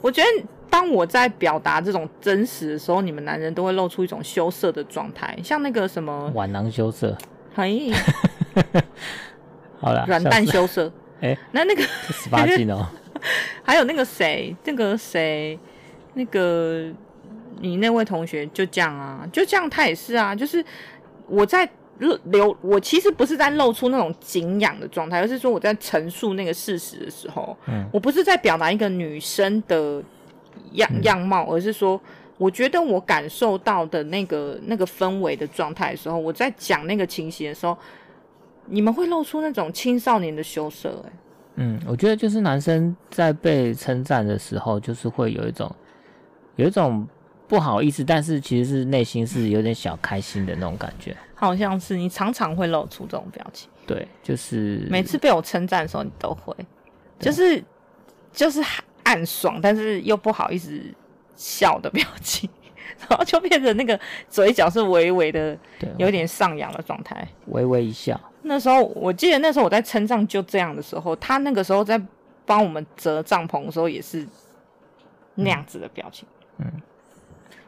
我觉得。当我在表达这种真实的时候，你们男人都会露出一种羞涩的状态，像那个什么晚囊羞涩，嘿，[LAUGHS] 好了，软蛋羞涩，哎、欸，那那个十八禁哦，[LAUGHS] 还有那个谁，那个谁，那个你那位同学就这样啊，就这样，他也是啊，就是我在留，我其实不是在露出那种敬仰的状态，而是说我在陈述那个事实的时候，嗯，我不是在表达一个女生的。样样貌，而是说，我觉得我感受到的那个那个氛围的状态的时候，我在讲那个情形的时候，你们会露出那种青少年的羞涩。哎，嗯，我觉得就是男生在被称赞的时候，就是会有一种有一种不好意思，但是其实是内心是有点小开心的那种感觉。好像是你常常会露出这种表情。对，就是每次被我称赞的时候，你都会，就是就是。暗爽，但是又不好意思笑的表情，[LAUGHS] 然后就变成那个嘴角是微微的，有点上扬的状态，微微一笑。那时候我记得那时候我在称赞就这样的时候，他那个时候在帮我们折帐篷的时候也是那样子的表情。嗯，嗯，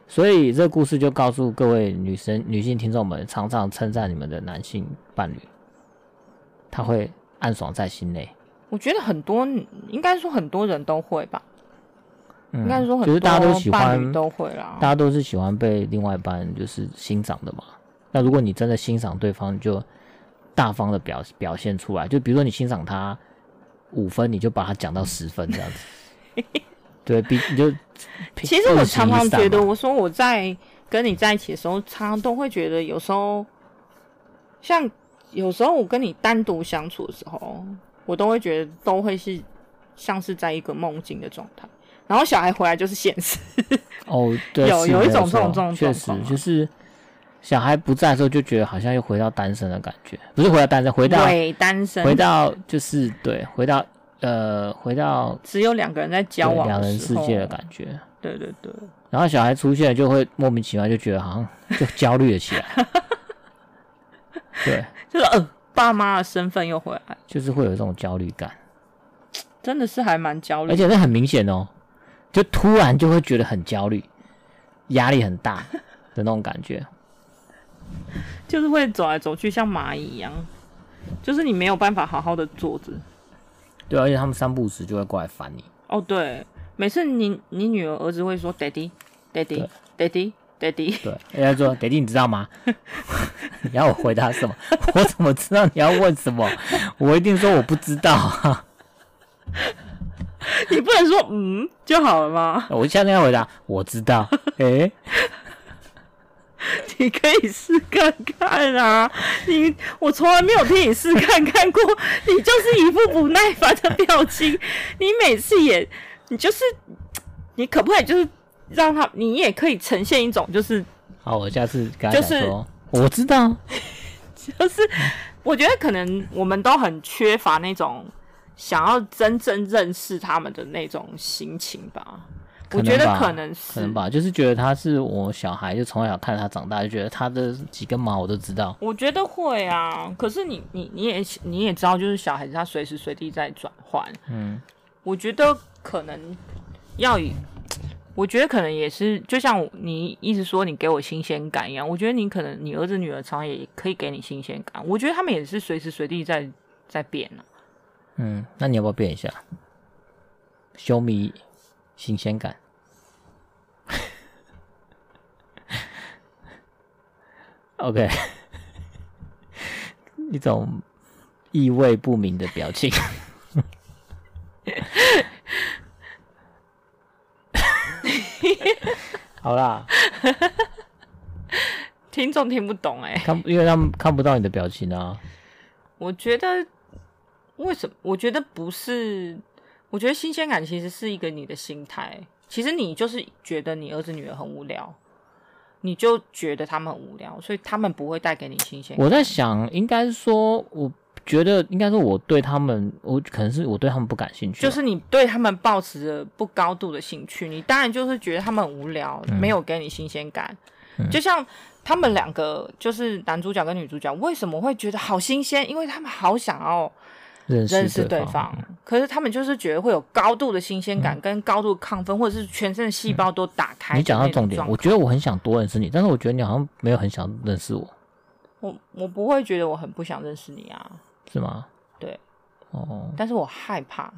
所以这个故事就告诉各位女生、女性听众们，常常称赞你们的男性伴侣，他会暗爽在心内。我觉得很多，应该说很多人都会吧。嗯、应该说很多大家都喜欢，都会啦。大家都是喜欢被另外一半就是欣赏的嘛。那如果你真的欣赏对方，就大方的表表现出来。就比如说你欣赏他五分，你就把他讲到十分这样子。[LAUGHS] 对比你就。[LAUGHS] 其实我常常觉得，我说我在跟你在一起的时候，常常都会觉得有时候，像有时候我跟你单独相处的时候。我都会觉得都会是像是在一个梦境的状态，然后小孩回来就是现实。[LAUGHS] 哦，对，有有一种这种状况，确实就是小孩不在的时候就觉得好像又回到单身的感觉，不是回到单身，回到伪单身，回到就是对，回到呃，回到只有两个人在交往，两人世界的感觉。对对对。然后小孩出现就会莫名其妙就觉得好像就焦虑了起来。[LAUGHS] 对，就是嗯。爸妈的身份又回来，就是会有这种焦虑感，真的是还蛮焦虑，而且是很明显哦，就突然就会觉得很焦虑，压力很大的那种感觉，[LAUGHS] 就是会走来走去像蚂蚁一样，就是你没有办法好好的坐着，对，而且他们三不五时就会过来烦你。哦，对，每次你你女儿儿子会说 “daddy，daddy，daddy”。，Daddy。对，人家说，Daddy，你知道吗？[LAUGHS] 你要我回答什么？[LAUGHS] 我怎么知道你要问什么？我一定说我不知道啊。[LAUGHS] 你不能说嗯就好了吗？我现在要回答，我知道。哎、欸，[LAUGHS] 你可以试看看啊！你我从来没有听你试看看过，[LAUGHS] 你就是一副不耐烦的表情。你每次也，你就是，你可不可以就是让他，你也可以呈现一种就是，好，我下次跟他说，就是、我知道，[LAUGHS] 就是我觉得可能我们都很缺乏那种。想要真正认识他们的那种心情吧，我觉得可能是，可能吧，就是觉得他是我小孩，就从小看他长大，就觉得他的几根毛我都知道。我觉得会啊，可是你你你也你也知道，就是小孩子他随时随地在转换。嗯，我觉得可能要以，[TSK] 我觉得可能也是，就像你一直说你给我新鲜感一样，我觉得你可能你儿子女儿常常也可以给你新鲜感。我觉得他们也是随时随地在在变啊。嗯，那你要不要变一下？Show me 新鲜感。OK，一种意味不明的表情。[LAUGHS] 好啦，听众听不懂哎、欸，看，因为他们看不到你的表情啊。我觉得。为什么？我觉得不是。我觉得新鲜感其实是一个你的心态。其实你就是觉得你儿子女儿很无聊，你就觉得他们很无聊，所以他们不会带给你新鲜。我在想，应该说，我觉得应该说，我对他们，我可能是我对他们不感兴趣。就是你对他们抱持着不高度的兴趣，你当然就是觉得他们很无聊，没有给你新鲜感。嗯。[LAUGHS] 就像他们两个，就是男主角跟女主角，为什么会觉得好新鲜？因为他们好想要。认识，对方，可是他们就是觉得会有高度的新鲜感，跟高度亢奋，或者是全身的细胞都打开。你讲到重点，我觉得我很想多认识你，但是我觉得你好像没有很想认识我。我我不会觉得我很不想认识你啊？是吗？对。哦。但是我害怕。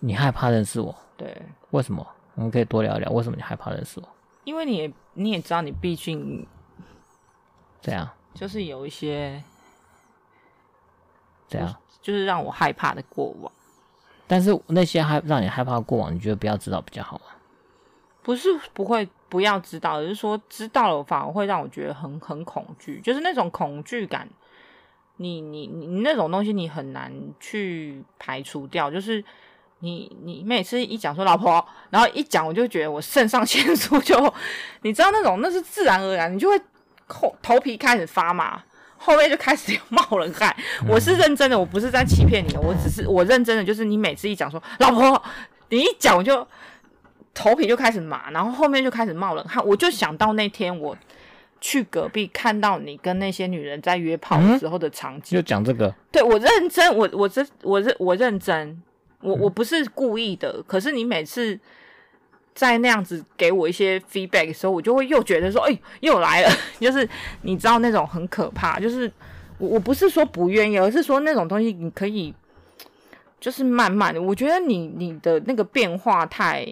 你害怕认识我？对。为什么？我们可以多聊聊，为什么你害怕认识我？因为你也你也知道，你毕竟这样，就是有一些这样。就是让我害怕的过往，但是那些害让你害怕的过往，你觉得不要知道比较好吗？不是不会不要知道，而是说知道了反而会让我觉得很很恐惧，就是那种恐惧感，你你你那种东西你很难去排除掉。就是你你每次一讲说老婆，然后一讲我就觉得我肾上腺素就，[LAUGHS] 你知道那种那是自然而然，你就会头头皮开始发麻。后面就开始有冒冷汗，我是认真的，我不是在欺骗你，我只是我认真的，就是你每次一讲说老婆，你一讲我就头皮就开始麻，然后后面就开始冒冷汗，我就想到那天我去隔壁看到你跟那些女人在约炮的时候的场景，就讲这个，对，我认真，我我这我认我认真，我我不是故意的，可是你每次。在那样子给我一些 feedback 的时候，我就会又觉得说，哎、又来了，[LAUGHS] 就是你知道那种很可怕，就是我我不是说不愿意，而是说那种东西你可以，就是慢慢的，我觉得你你的那个变化太，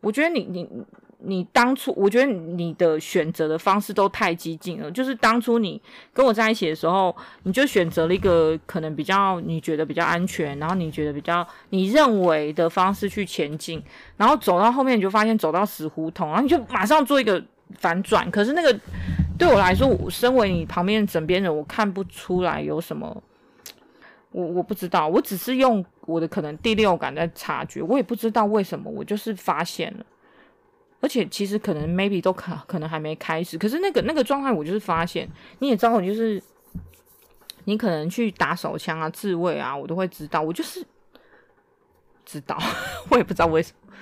我觉得你你。你当初，我觉得你的选择的方式都太激进了。就是当初你跟我在一起的时候，你就选择了一个可能比较你觉得比较安全，然后你觉得比较你认为的方式去前进，然后走到后面你就发现走到死胡同，然后你就马上做一个反转。可是那个对我来说，我身为你旁边枕边人，我看不出来有什么，我我不知道，我只是用我的可能第六感在察觉，我也不知道为什么，我就是发现了。而且其实可能 maybe 都可可能还没开始，可是那个那个状态我就是发现，你也知道，我就是你可能去打手枪啊、自卫啊，我都会知道，我就是知道，[LAUGHS] 我也不知道为什么，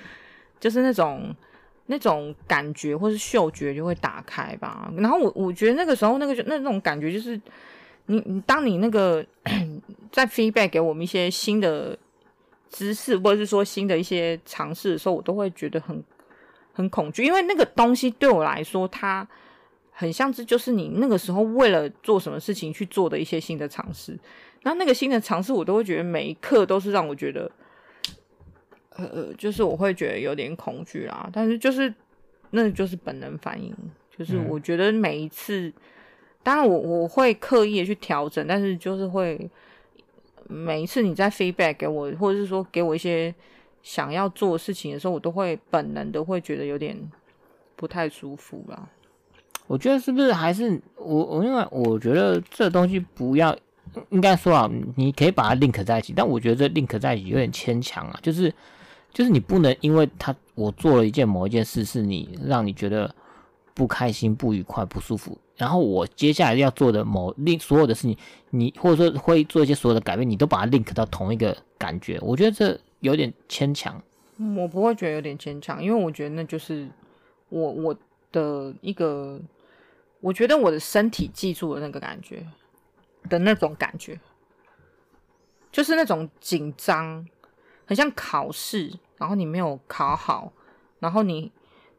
就是那种那种感觉或是嗅觉就会打开吧。然后我我觉得那个时候那个那那种感觉就是，你你当你那个 [CLEARS THROAT] 在 feedback 给我们一些新的知识或者是说新的一些尝试的时候，我都会觉得很。很恐惧，因为那个东西对我来说，它很像是就是你那个时候为了做什么事情去做的一些新的尝试。然后那个新的尝试，我都会觉得每一刻都是让我觉得，呃，就是我会觉得有点恐惧啦。但是就是那就是本能反应。就是我觉得每一次，嗯、当然我我会刻意的去调整，但是就是会每一次你在 feedback 给我，或者是说给我一些想要做事情的时候，我都会本能的会觉得有点不太舒服啦。我觉得是不是还是我我因为我觉得这东西不要应该说啊，你可以把它 link 在一起，但我觉得这 link 在一起有点牵强啊。就是就是你不能因为他我做了一件某一件事，是你让你觉得。不开心、不愉快、不舒服，然后我接下来要做的某另所有的事情，你或者说会做一些所有的改变，你都把它 link 到同一个感觉，我觉得这有点牵强。我不会觉得有点牵强，因为我觉得那就是我我的一个，我觉得我的身体记住了那个感觉的那种感觉，就是那种紧张，很像考试，然后你没有考好，然后你。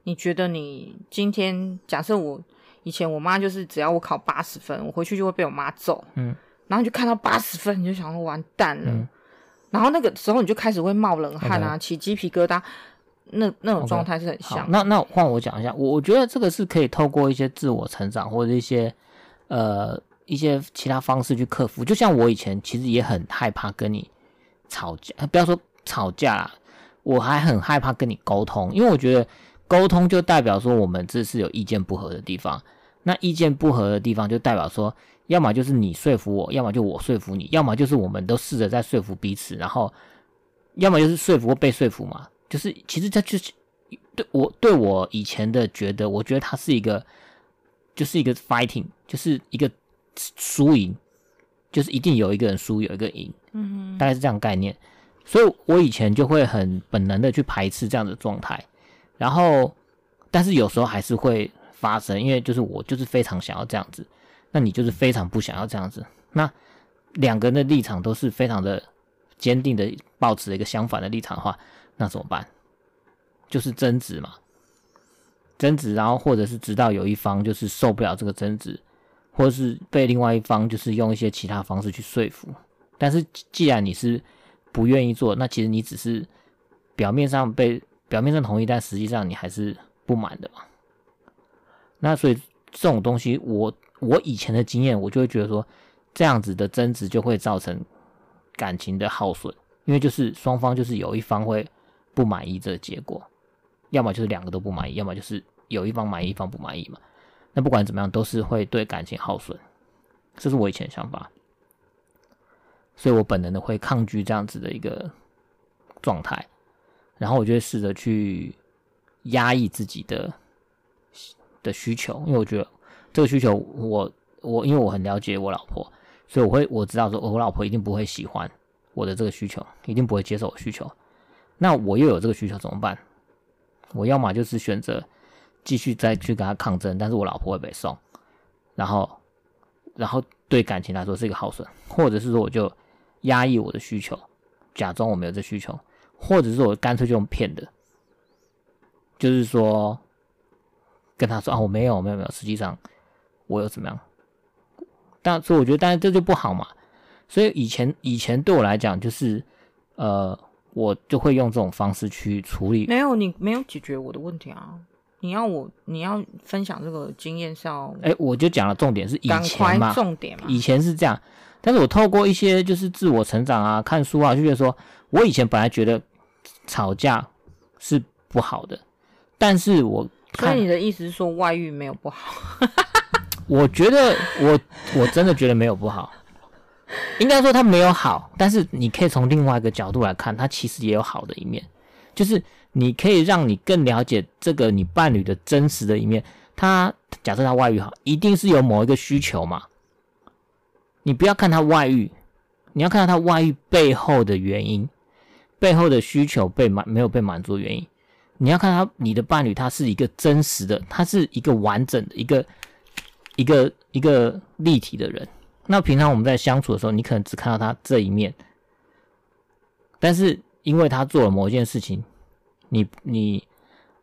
你觉得你今天假设我以前我妈就是只要我考八十分，我回去就会被我妈揍，嗯，然后你就看到八十分，你就想说完蛋了，嗯，然后那个时候你就开始会冒冷汗啊，起鸡皮疙瘩，那那种状态是很像。Okay, 那那换我讲一下，我我觉得这个是可以透过一些自我成长或者一些呃一些其他方式去克服。就像我以前其实也很害怕跟你吵架，不要说吵架啦，我还很害怕跟你沟通，因为我觉得。沟通就代表说我们这是有意见不合的地方，那意见不合的地方就代表说，要么就是你说服我，要么就我说服你，要么就是我们都试着在说服彼此，然后要么就是说服或被说服嘛。就是其实这就是对我对我以前的觉得，我觉得它是一个就是一个 fighting，就是一个输赢，就是一定有一个人输，有一个赢，嗯，大概是这样概念。所以我以前就会很本能的去排斥这样的状态。然后，但是有时候还是会发生，因为就是我就是非常想要这样子，那你就是非常不想要这样子，那两个人的立场都是非常的坚定的，抱持一个相反的立场的话，那怎么办？就是争执嘛，争执，然后或者是直到有一方就是受不了这个争执，或者是被另外一方就是用一些其他方式去说服。但是既然你是不愿意做，那其实你只是表面上被。表面上同意，但实际上你还是不满的嘛。那所以这种东西，我我以前的经验，我就会觉得说，这样子的争执就会造成感情的耗损，因为就是双方就是有一方会不满意这个结果，要么就是两个都不满意，要么就是有一方满意，一方不满意嘛。那不管怎么样，都是会对感情耗损，这是我以前的想法，所以我本能的会抗拒这样子的一个状态。然后我就会试着去压抑自己的的需求，因为我觉得这个需求我，我因为我很了解我老婆，所以我会我知道说，我老婆一定不会喜欢我的这个需求，一定不会接受我需求。那我又有这个需求怎么办？我要么就是选择继续再去跟他抗争，但是我老婆会被送，然后然后对感情来说是一个耗损，或者是说我就压抑我的需求，假装我没有这需求。或者是我干脆就用骗的，就是说跟他说啊，我没有没有没有，实际上我有怎么样？但所以我觉得，但是这就不好嘛。所以以前以前对我来讲，就是呃，我就会用这种方式去处理。没有，你没有解决我的问题啊！你要我你要分享这个经验是要？哎，我就讲了重点是以前嘛，重点嘛，以前是这样。但是我透过一些就是自我成长啊，看书啊，就觉得说我以前本来觉得。吵架是不好的，但是我看，所以你的意思是说外遇没有不好？[LAUGHS] 我觉得我 [LAUGHS] 我真的觉得没有不好，应该说他没有好，但是你可以从另外一个角度来看，他其实也有好的一面，就是你可以让你更了解这个你伴侣的真实的一面。他假设他外遇好，一定是有某一个需求嘛，你不要看他外遇，你要看到他外遇背后的原因。背后的需求被满没有被满足的原因，你要看他你的伴侣，他是一个真实的，他是一个完整的一个一个一个立体的人。那平常我们在相处的时候，你可能只看到他这一面，但是因为他做了某一件事情，你你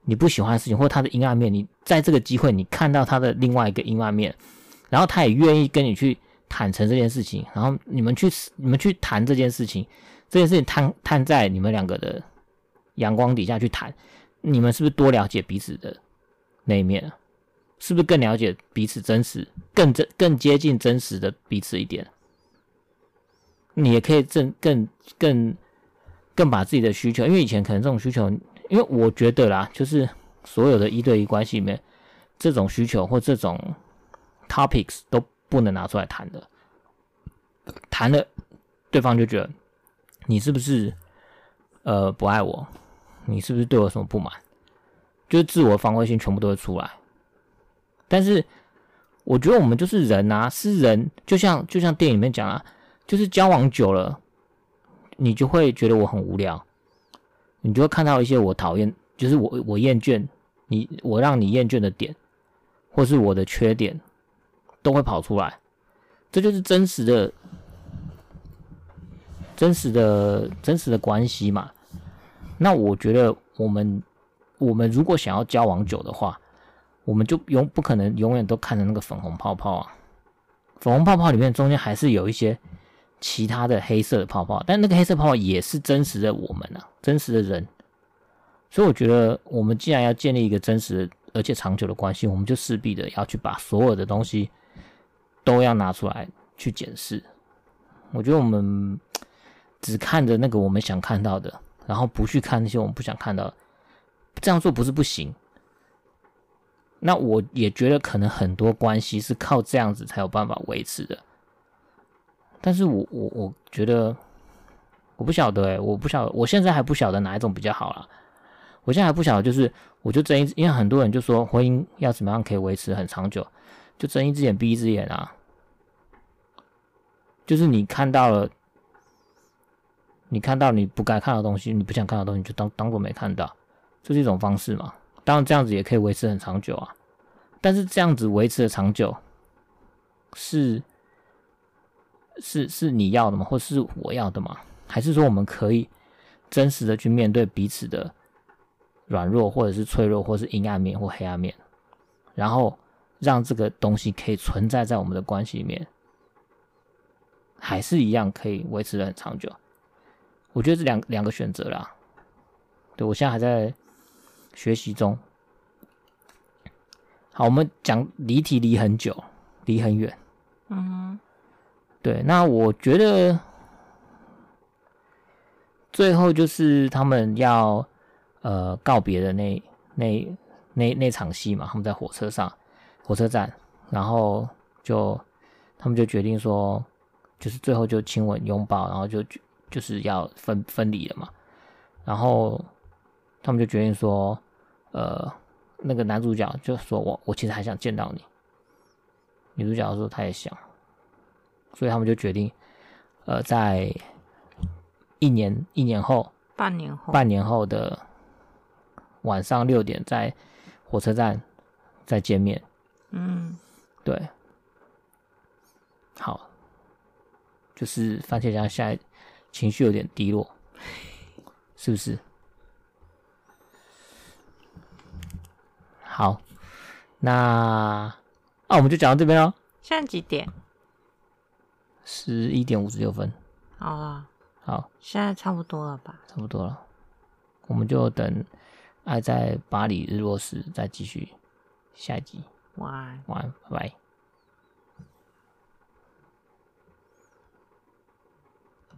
你不喜欢的事情，或他的阴暗面，你在这个机会你看到他的另外一个阴暗面，然后他也愿意跟你去坦诚这件事情，然后你们去你们去谈这件事情。这件事情摊摊在你们两个的阳光底下去谈，你们是不是多了解彼此的那一面，是不是更了解彼此真实，更真更接近真实的彼此一点？你也可以更更更更把自己的需求，因为以前可能这种需求，因为我觉得啦，就是所有的一对一关系里面，这种需求或这种 topics 都不能拿出来谈的，谈了对方就觉得你是不是呃不爱我？你是不是对我有什么不满？就是自我防卫性全部都会出来。但是我觉得我们就是人啊，是人，就像就像电影里面讲啊。就是交往久了，你就会觉得我很无聊，你就会看到一些我讨厌，就是我我厌倦你，我让你厌倦的点，或是我的缺点，都会跑出来。这就是真实的、真实的、真实的关系嘛。那我觉得我们我们如果想要交往久的话，我们就永不可能永远都看着那个粉红泡泡啊，粉红泡泡里面中间还是有一些。其他的黑色的泡泡，但那个黑色泡泡也是真实的我们啊，真实的人。所以我觉得，我们既然要建立一个真实的而且长久的关系，我们就势必的要去把所有的东西都要拿出来去检视。我觉得我们只看着那个我们想看到的，然后不去看那些我们不想看到的，这样做不是不行。那我也觉得，可能很多关系是靠这样子才有办法维持的。但是我我我觉得我不晓得诶、欸，我不晓得，我现在还不晓得哪一种比较好啦。我现在还不晓得，就是我就睁一，因为很多人就说婚姻要怎么样可以维持很长久，就睁一只眼闭一只眼啊。就是你看到了，你看到你不该看的东西，你不想看的东西，就当当做没看到，这是一种方式嘛。当然这样子也可以维持很长久啊。但是这样子维持的长久是。是是你要的吗？或是我要的吗？还是说我们可以真实的去面对彼此的软弱，或者是脆弱，或是阴暗面或黑暗面，然后让这个东西可以存在在我们的关系里面，还是一样可以维持的很长久？我觉得这两两个选择啦。对，我现在还在学习中。好，我们讲离题离很久，离很远。嗯。对，那我觉得最后就是他们要呃告别的那那那那场戏嘛，他们在火车上，火车站，然后就他们就决定说，就是最后就亲吻拥抱，然后就就是要分分离了嘛，然后他们就决定说，呃，那个男主角就说我我其实还想见到你，女主角说她也想。所以他们就决定，呃，在一年一年后，半年后，半年后的晚上六点，在火车站再见面。嗯，对，好，就是番茄酱现在情绪有点低落，是不是？好，那啊，我们就讲到这边喽。现在几点？十一点五十六分，好了，好，现在差不多了吧？差不多了，我们就等《爱在巴黎日落时》再继续下一集。晚安，晚安，拜拜。